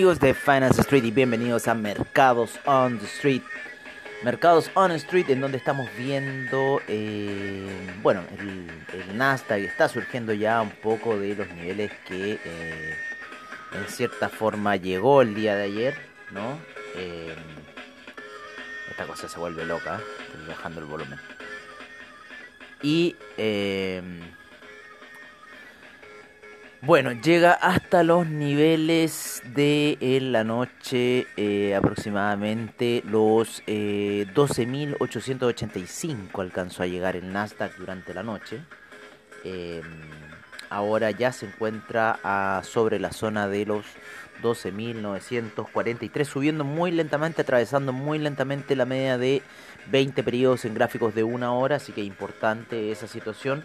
Amigos de Finance Street y bienvenidos a Mercados on the Street. Mercados on the Street en donde estamos viendo, eh, bueno, el, Nasdaq está surgiendo ya un poco de los niveles que eh, en cierta forma llegó el día de ayer, ¿no? Eh, esta cosa se vuelve loca, estoy bajando el volumen. Y... Bueno, llega hasta los niveles de la noche eh, aproximadamente los eh, 12.885 alcanzó a llegar el Nasdaq durante la noche. Eh, ahora ya se encuentra a, sobre la zona de los 12.943, subiendo muy lentamente, atravesando muy lentamente la media de 20 periodos en gráficos de una hora, así que importante esa situación.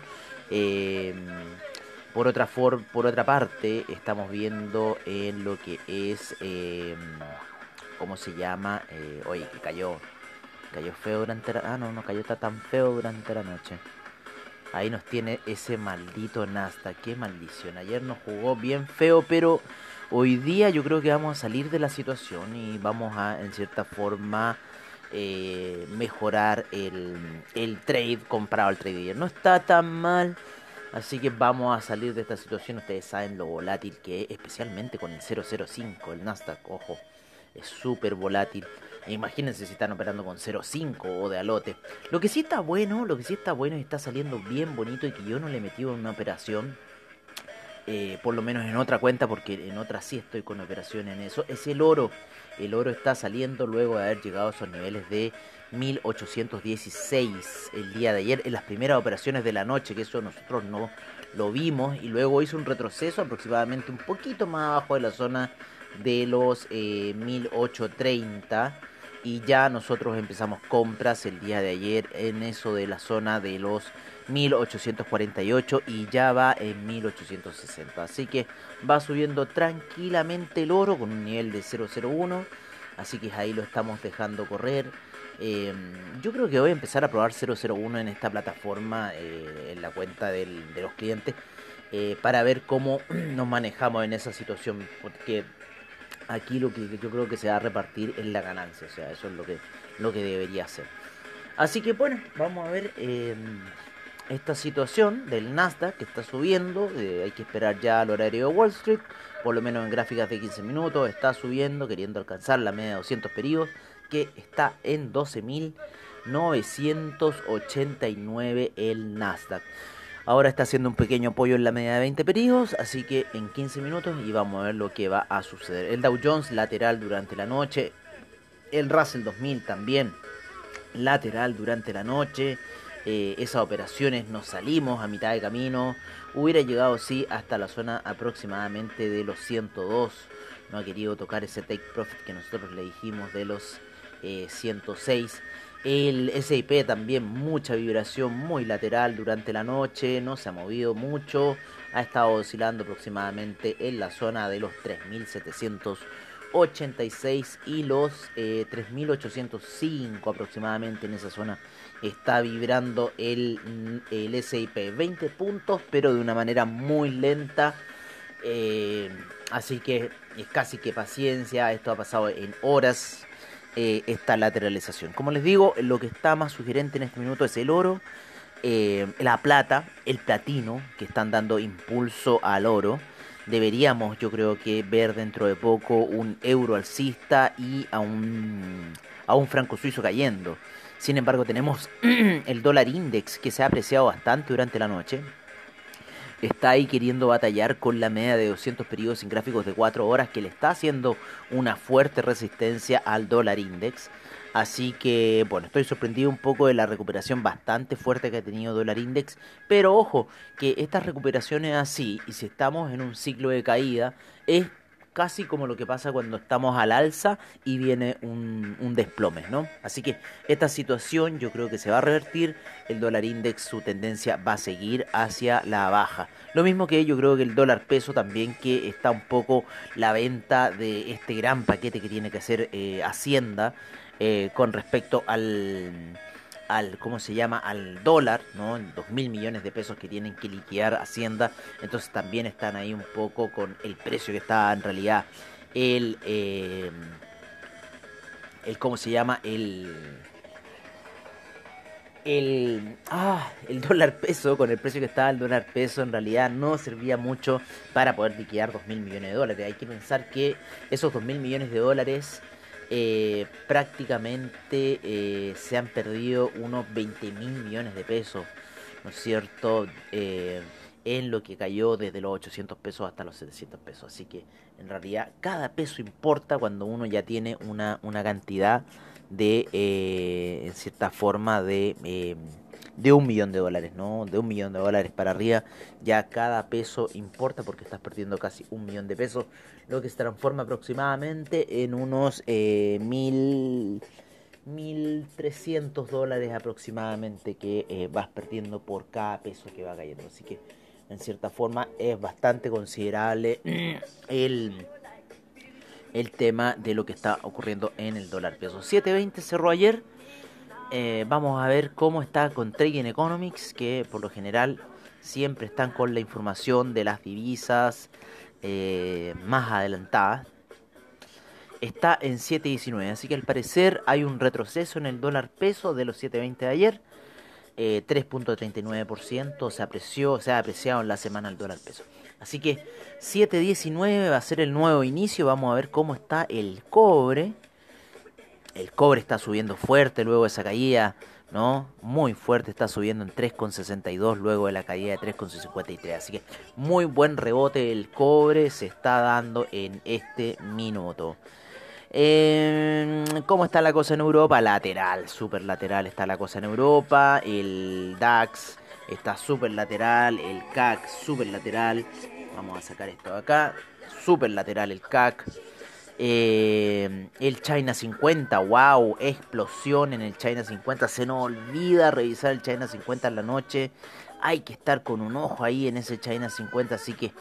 Eh, por otra, for, por otra parte, estamos viendo en lo que es, eh, ¿cómo se llama? Eh, oye, cayó, cayó feo durante la... Ah, no, no cayó tan feo durante la noche. Ahí nos tiene ese maldito Nasdaq, qué maldición. Ayer nos jugó bien feo, pero hoy día yo creo que vamos a salir de la situación y vamos a, en cierta forma, eh, mejorar el, el trade comprado al trade No está tan mal Así que vamos a salir de esta situación. Ustedes saben lo volátil que es, especialmente con el 005, el Nasdaq. Ojo, es súper volátil. E imagínense si están operando con 0.5 o de alote. Lo que sí está bueno, lo que sí está bueno y está saliendo bien bonito y que yo no le he metido en una operación, eh, por lo menos en otra cuenta, porque en otra sí estoy con operación en eso, es el oro. El oro está saliendo luego de haber llegado a esos niveles de 1816 el día de ayer en las primeras operaciones de la noche, que eso nosotros no lo vimos y luego hizo un retroceso aproximadamente un poquito más abajo de la zona de los eh, 1830 y ya nosotros empezamos compras el día de ayer en eso de la zona de los 1848 y ya va en 1860 así que va subiendo tranquilamente el oro con un nivel de 001 así que ahí lo estamos dejando correr eh, yo creo que voy a empezar a probar 001 en esta plataforma, eh, en la cuenta de los clientes, eh, para ver cómo nos manejamos en esa situación, porque aquí lo que yo creo que se va a repartir es la ganancia, o sea, eso es lo que, lo que debería hacer. Así que bueno, vamos a ver em, esta situación del Nasdaq que está subiendo, eh, hay que esperar ya al horario de Wall Street, por lo menos en gráficas de 15 minutos, está subiendo, queriendo alcanzar la media de 200 periodos que está en 12.989 el Nasdaq. Ahora está haciendo un pequeño apoyo en la media de 20 periodos, así que en 15 minutos y vamos a ver lo que va a suceder. El Dow Jones lateral durante la noche, el Russell 2000 también lateral durante la noche. Eh, esas operaciones nos salimos a mitad de camino. Hubiera llegado sí hasta la zona aproximadamente de los 102. No ha querido tocar ese take profit que nosotros le dijimos de los 106. Eh, el SIP también mucha vibración muy lateral durante la noche, no se ha movido mucho, ha estado oscilando aproximadamente en la zona de los 3786 y los 3805 eh, aproximadamente en esa zona está vibrando el, el SIP 20 puntos pero de una manera muy lenta eh, así que es casi que paciencia esto ha pasado en horas eh, esta lateralización. Como les digo, lo que está más sugerente en este minuto es el oro, la plata, el platino, que están dando impulso al oro. Deberíamos, yo creo que, ver dentro de poco un euro alcista y a un, a un franco suizo cayendo. Sin embargo, tenemos el dólar index que se ha apreciado bastante durante la noche. Está ahí queriendo batallar con la media de 200 periodos en gráficos de 4 horas que le está haciendo una fuerte resistencia al dólar index. Así que, bueno, estoy sorprendido un poco de la recuperación bastante fuerte que ha tenido dólar index. Pero ojo, que estas recuperaciones así, y si estamos en un ciclo de caída, es casi como lo que pasa cuando estamos al alza y viene un, desplome, ¿no? Así que esta situación yo creo que se va a revertir, el dólar index su tendencia va a seguir hacia la baja. Lo mismo que yo creo que el dólar peso también que está un poco la venta de este gran paquete que tiene que hacer eh, Hacienda eh, con respecto al al, ¿cómo se llama?, al dólar, ¿no? Dos mil millones de pesos que tienen que liquidar Hacienda, entonces también están ahí un poco con el precio que está en realidad el, eh, el ¿cómo se llama?, el... El, ah, el dólar peso, con el precio que estaba el dólar peso, en realidad no servía mucho para poder liquidar dos mil millones de dólares. Hay que pensar que esos dos mil millones de dólares eh, prácticamente eh, se han perdido unos 20 mil millones de pesos, ¿no es cierto? Eh, en lo que cayó desde los 800 pesos hasta los 700 pesos. Así que en realidad cada peso importa cuando uno ya tiene una, una cantidad de, en cierta forma, de de un millón de dólares, ¿no? De un millón de dólares para arriba, ya cada peso importa porque estás perdiendo casi un millón de pesos, lo que se transforma aproximadamente en unos eh, mil... 1.300 dólares aproximadamente que eh, vas perdiendo por cada peso que va cayendo. Así que en cierta forma es bastante considerable el, el tema de lo que está ocurriendo en el dólar peso. 7.20 cerró ayer. Eh, vamos a ver cómo está con Trading Economics, que por lo general siempre están con la información de las divisas eh, más adelantadas. Está en 7.19, así que al parecer hay un retroceso en el dólar peso de los 7.20 de ayer. 3.39% eh, se apreció, se ha apreciado en la semana el dólar peso. Así que 7.19 va a ser el nuevo inicio. Vamos a ver cómo está el cobre el cobre está subiendo fuerte luego de esa caída, ¿no? Muy fuerte, está subiendo en 3,62 luego de la caída de 3,53. Así que muy buen rebote el cobre se está dando en este minuto. ¿Cómo está la cosa en Europa? Lateral, súper lateral está la cosa en Europa. El DAX está súper lateral, el CAC súper lateral. Vamos a sacar esto de acá. Súper lateral el CAC. Eh, el China 50, wow, explosión en el China 50. Se nos olvida revisar el China 50 en la noche. Hay que estar con un ojo ahí en ese China 50, así que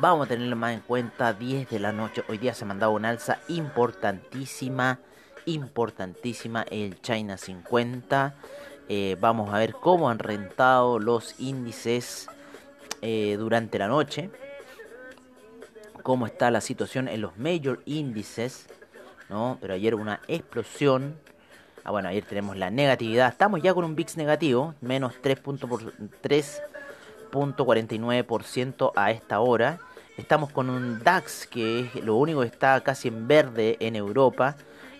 vamos a tenerlo más en cuenta. 10 de la noche, hoy día se ha mandado una alza importantísima, importantísima el China 50. Eh, vamos a ver cómo han rentado los índices eh, durante la noche cómo está la situación en los major índices, ¿no? Pero ayer una explosión. Ah, bueno, ayer tenemos la negatividad. Estamos ya con un VIX negativo, menos 3.49% a esta hora. Estamos con un DAX que es lo único que está casi en verde en Europa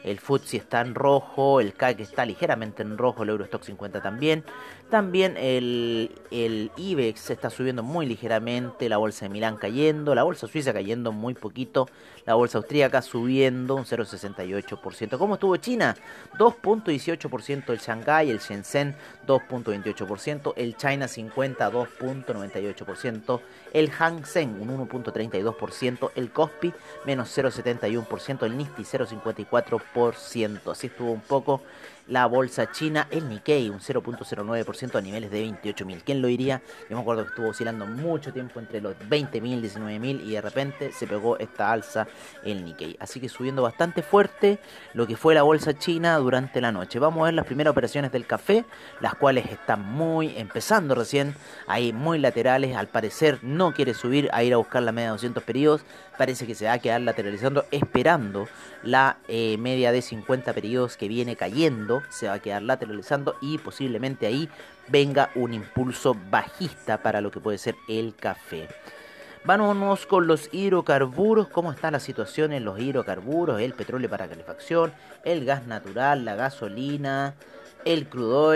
el FTSE está en rojo, el CAC está ligeramente en rojo, el Eurostock 50 también. También el, el IBEX está subiendo muy ligeramente, la bolsa de Milán cayendo, la bolsa suiza cayendo muy poquito, la bolsa austríaca subiendo un 0,68%. ¿Cómo estuvo China? 2.18% el Shanghai, el Shenzhen 2.28%, el China 50 2.98%, el Hang Seng un 1.32%, el Kospi menos 0.71%, el Nifty 0.54%. Así estuvo un poco la bolsa china, el Nikkei, un 0.09% a niveles de 28.000. ¿Quién lo diría? Yo me acuerdo que estuvo oscilando mucho tiempo entre los 20.000, 19.000 y de repente se pegó esta alza el Nikkei. Así que subiendo bastante fuerte lo que fue la bolsa china durante la noche. Vamos a ver las primeras operaciones del café, las cuales están muy empezando recién, ahí muy laterales. Al parecer no quiere subir a ir a buscar la media de 200 periodos. Parece que se va a quedar lateralizando esperando la eh, media de 50 periodos que viene cayendo se va a quedar lateralizando y posiblemente ahí venga un impulso bajista para lo que puede ser el café. Vámonos con los hidrocarburos, cómo está la situación en los hidrocarburos, el petróleo para calefacción, el gas natural, la gasolina, el crudo.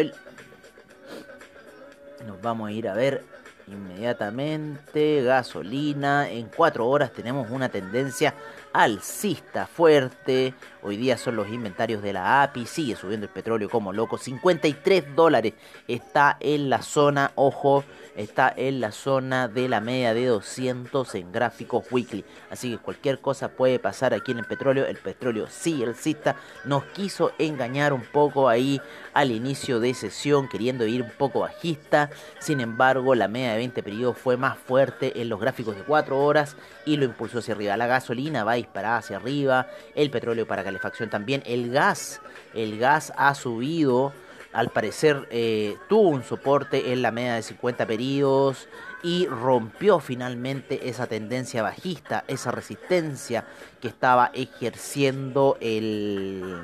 Nos vamos a ir a ver inmediatamente. Gasolina. En 4 horas tenemos una tendencia alcista fuerte. Hoy día son los inventarios de la API. Sigue subiendo el petróleo como loco. 53 dólares está en la zona, ojo, está en la zona de la media de 200 en gráficos weekly. Así que cualquier cosa puede pasar aquí en el petróleo. El petróleo sí, alcista. Nos quiso engañar un poco ahí al inicio de sesión, queriendo ir un poco bajista. Sin embargo, la media de 20 periodos fue más fuerte en los gráficos de 4 horas y lo impulsó hacia arriba. La gasolina va disparada hacia arriba, el petróleo para calefacción también, el gas, el gas ha subido, al parecer eh, tuvo un soporte en la media de 50 periodos y rompió finalmente esa tendencia bajista, esa resistencia que estaba ejerciendo el...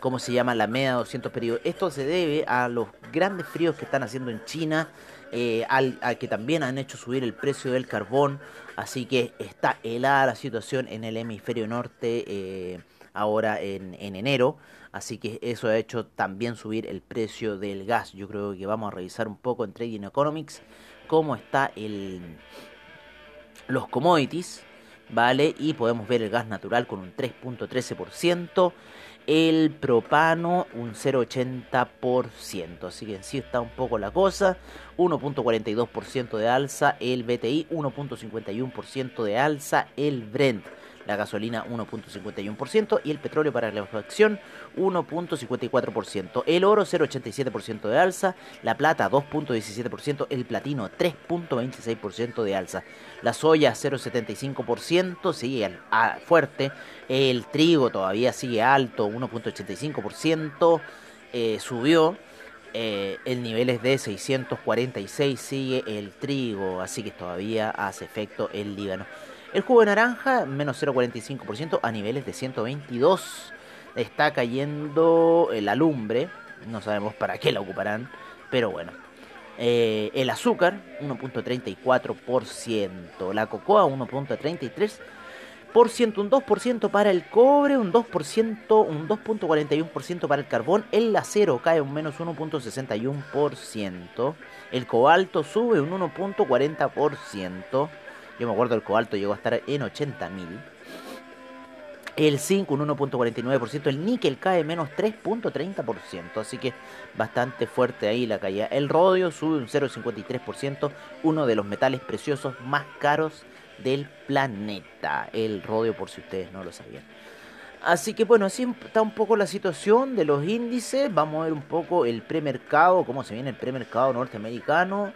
¿Cómo se llama? La media de 200 periodos. Esto se debe a los grandes fríos que están haciendo en China, eh, al, que también han hecho subir el precio del carbón, así que está helada la situación en el hemisferio norte eh, ahora en, enero, así que eso ha hecho también subir el precio del gas. Yo creo que vamos a revisar un poco en Trading Economics cómo está el los commodities, ¿vale? Y podemos ver el gas natural con un 3.13% el propano un 0,80%. Así que en sí está un poco la cosa. 1.42% de alza el BTI, 1.51% de alza el Brent la gasolina 1.51% y el petróleo para la calefacción 1.54%. El oro 0.87% de alza, la plata 2.17%, el platino 3.26% de alza. La soya 0.75% sigue fuerte, el trigo todavía sigue alto 1.85%, eh, subió. Eh, el nivel es de 646 sigue el trigo, así que todavía hace efecto el Líbano. El jugo de naranja, menos 0,45% a niveles de 122. Está cayendo la lumbre, no sabemos para qué la ocuparán, pero bueno. Eh, el azúcar, 1.34%. La cocoa, 1.33%. Un 2% para el cobre, un 2%, un 2.41% para el carbón. El acero cae un menos 1.61%. El cobalto sube un 1.40%. Yo me acuerdo el cobalto llegó a estar en 80.000. El zinc un 1.49%, el níquel cae menos 3.30%, así que bastante fuerte ahí la caída. El rodio sube un 0.53%, uno de los metales preciosos más caros del planeta. El rodio por si ustedes no lo sabían. Así que bueno, así está un poco la situación de los índices. Vamos a ver un poco el premercado, cómo se viene el premercado norteamericano.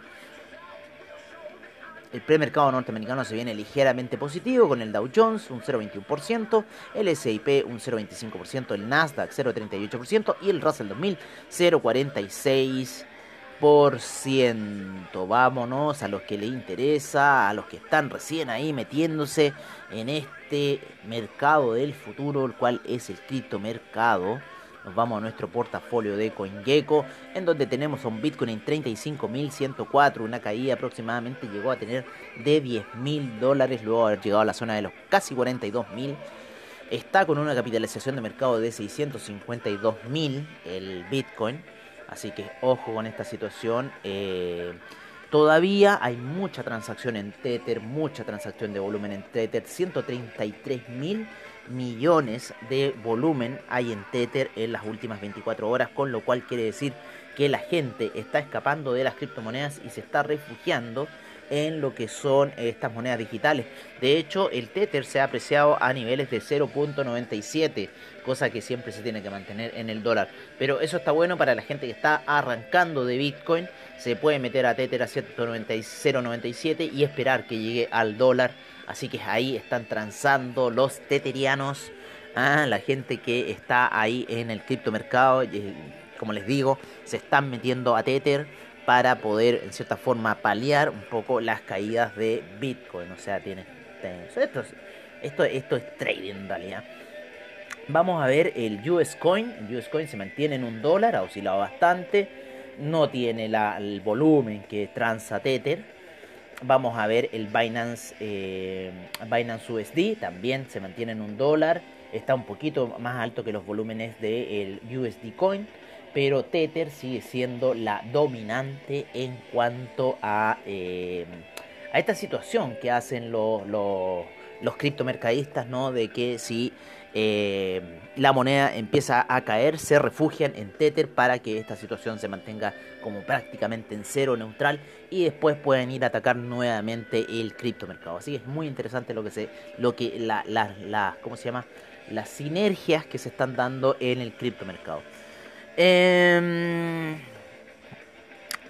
El premercado norteamericano se viene ligeramente positivo con el Dow Jones un 0,21%, el S&P un 0,25%, el Nasdaq 0,38% y el Russell 2000 0,46%. Vámonos a los que le interesa, a los que están recién ahí metiéndose en este mercado del futuro, el cual es el criptomercado nos vamos a nuestro portafolio de CoinGecko, en donde tenemos un Bitcoin en 35.104, una caída aproximadamente llegó a tener de 10.000 dólares, luego de haber llegado a la zona de los casi 42.000. Está con una capitalización de mercado de 652.000 el Bitcoin, así que ojo con esta situación. Eh, todavía hay mucha transacción en Tether, mucha transacción de volumen en Tether, 133.000 millones de volumen hay en Tether en las últimas 24 horas, con lo cual quiere decir que la gente está escapando de las criptomonedas y se está refugiando en lo que son estas monedas digitales. De hecho, el Tether se ha apreciado a niveles de 0.97, cosa que siempre se tiene que mantener en el dólar. Pero eso está bueno para la gente que está arrancando de Bitcoin. Se puede meter a Tether a 0.97 y esperar que llegue al dólar Así que ahí están transando los teterianos, ¿ah? la gente que está ahí en el criptomercado, como les digo, se están metiendo a Tether para poder en cierta forma paliar un poco las caídas de Bitcoin. O sea, tiene esto, esto, esto es trading en realidad. Vamos a ver el US Coin. El US Coin se mantiene en un dólar, ha oscilado bastante. No tiene el volumen que transa Tether Vamos a ver el Binance, eh, Binance USD, también se mantiene en un dólar, está un poquito más alto que los volúmenes del USD Coin. pero Tether sigue siendo la dominante en cuanto a, eh, a esta situación que hacen los, los, los criptomercadistas, ¿no? De que si eh, la moneda empieza a caer, se refugian en Tether para que esta situación se mantenga como prácticamente en cero neutral y después pueden ir a atacar nuevamente el criptomercado. Así que es muy interesante lo que se, lo que la, la, ¿cómo se llama? Las sinergias que se están dando en el criptomercado. Eh,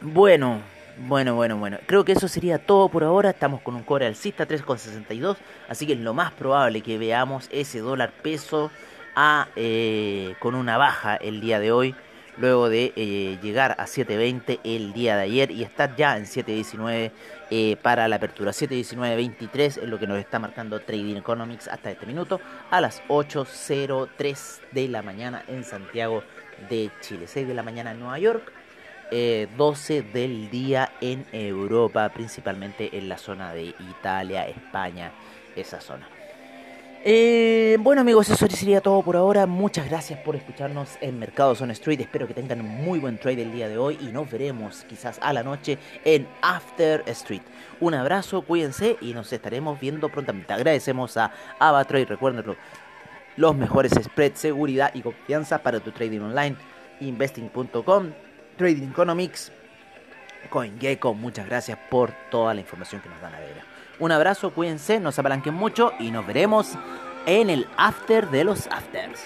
bueno, bueno, bueno, bueno. Creo que eso sería todo por ahora. Estamos con un cobre alcista 3,62. Así que es lo más probable que veamos ese dólar peso a, eh, con una baja el día de hoy. Luego de eh, llegar a 7.20 el día de ayer y estar ya en 7.19 eh, para la apertura. 7.19.23 es lo que nos está marcando Trading Economics hasta este minuto a las 8.03 de la mañana en Santiago de Chile. 6 de la mañana en Nueva York. 12 eh, del día en Europa, principalmente en la zona de Italia, España, esa zona. Eh, bueno amigos, eso sería todo por ahora. Muchas gracias por escucharnos en Mercados on Street. Espero que tengan muy buen trade el día de hoy y nos veremos quizás a la noche en After Street. Un abrazo, cuídense y nos estaremos viendo prontamente. Agradecemos a AvaTrade, recuérdenlo, los mejores spreads, seguridad y confianza para tu trading online. Investing.com Trading Economics, CoinGecko. Muchas gracias por toda la información que nos dan a ver. Un abrazo, cuídense, no se apalanquen mucho y nos veremos en el after de los afters.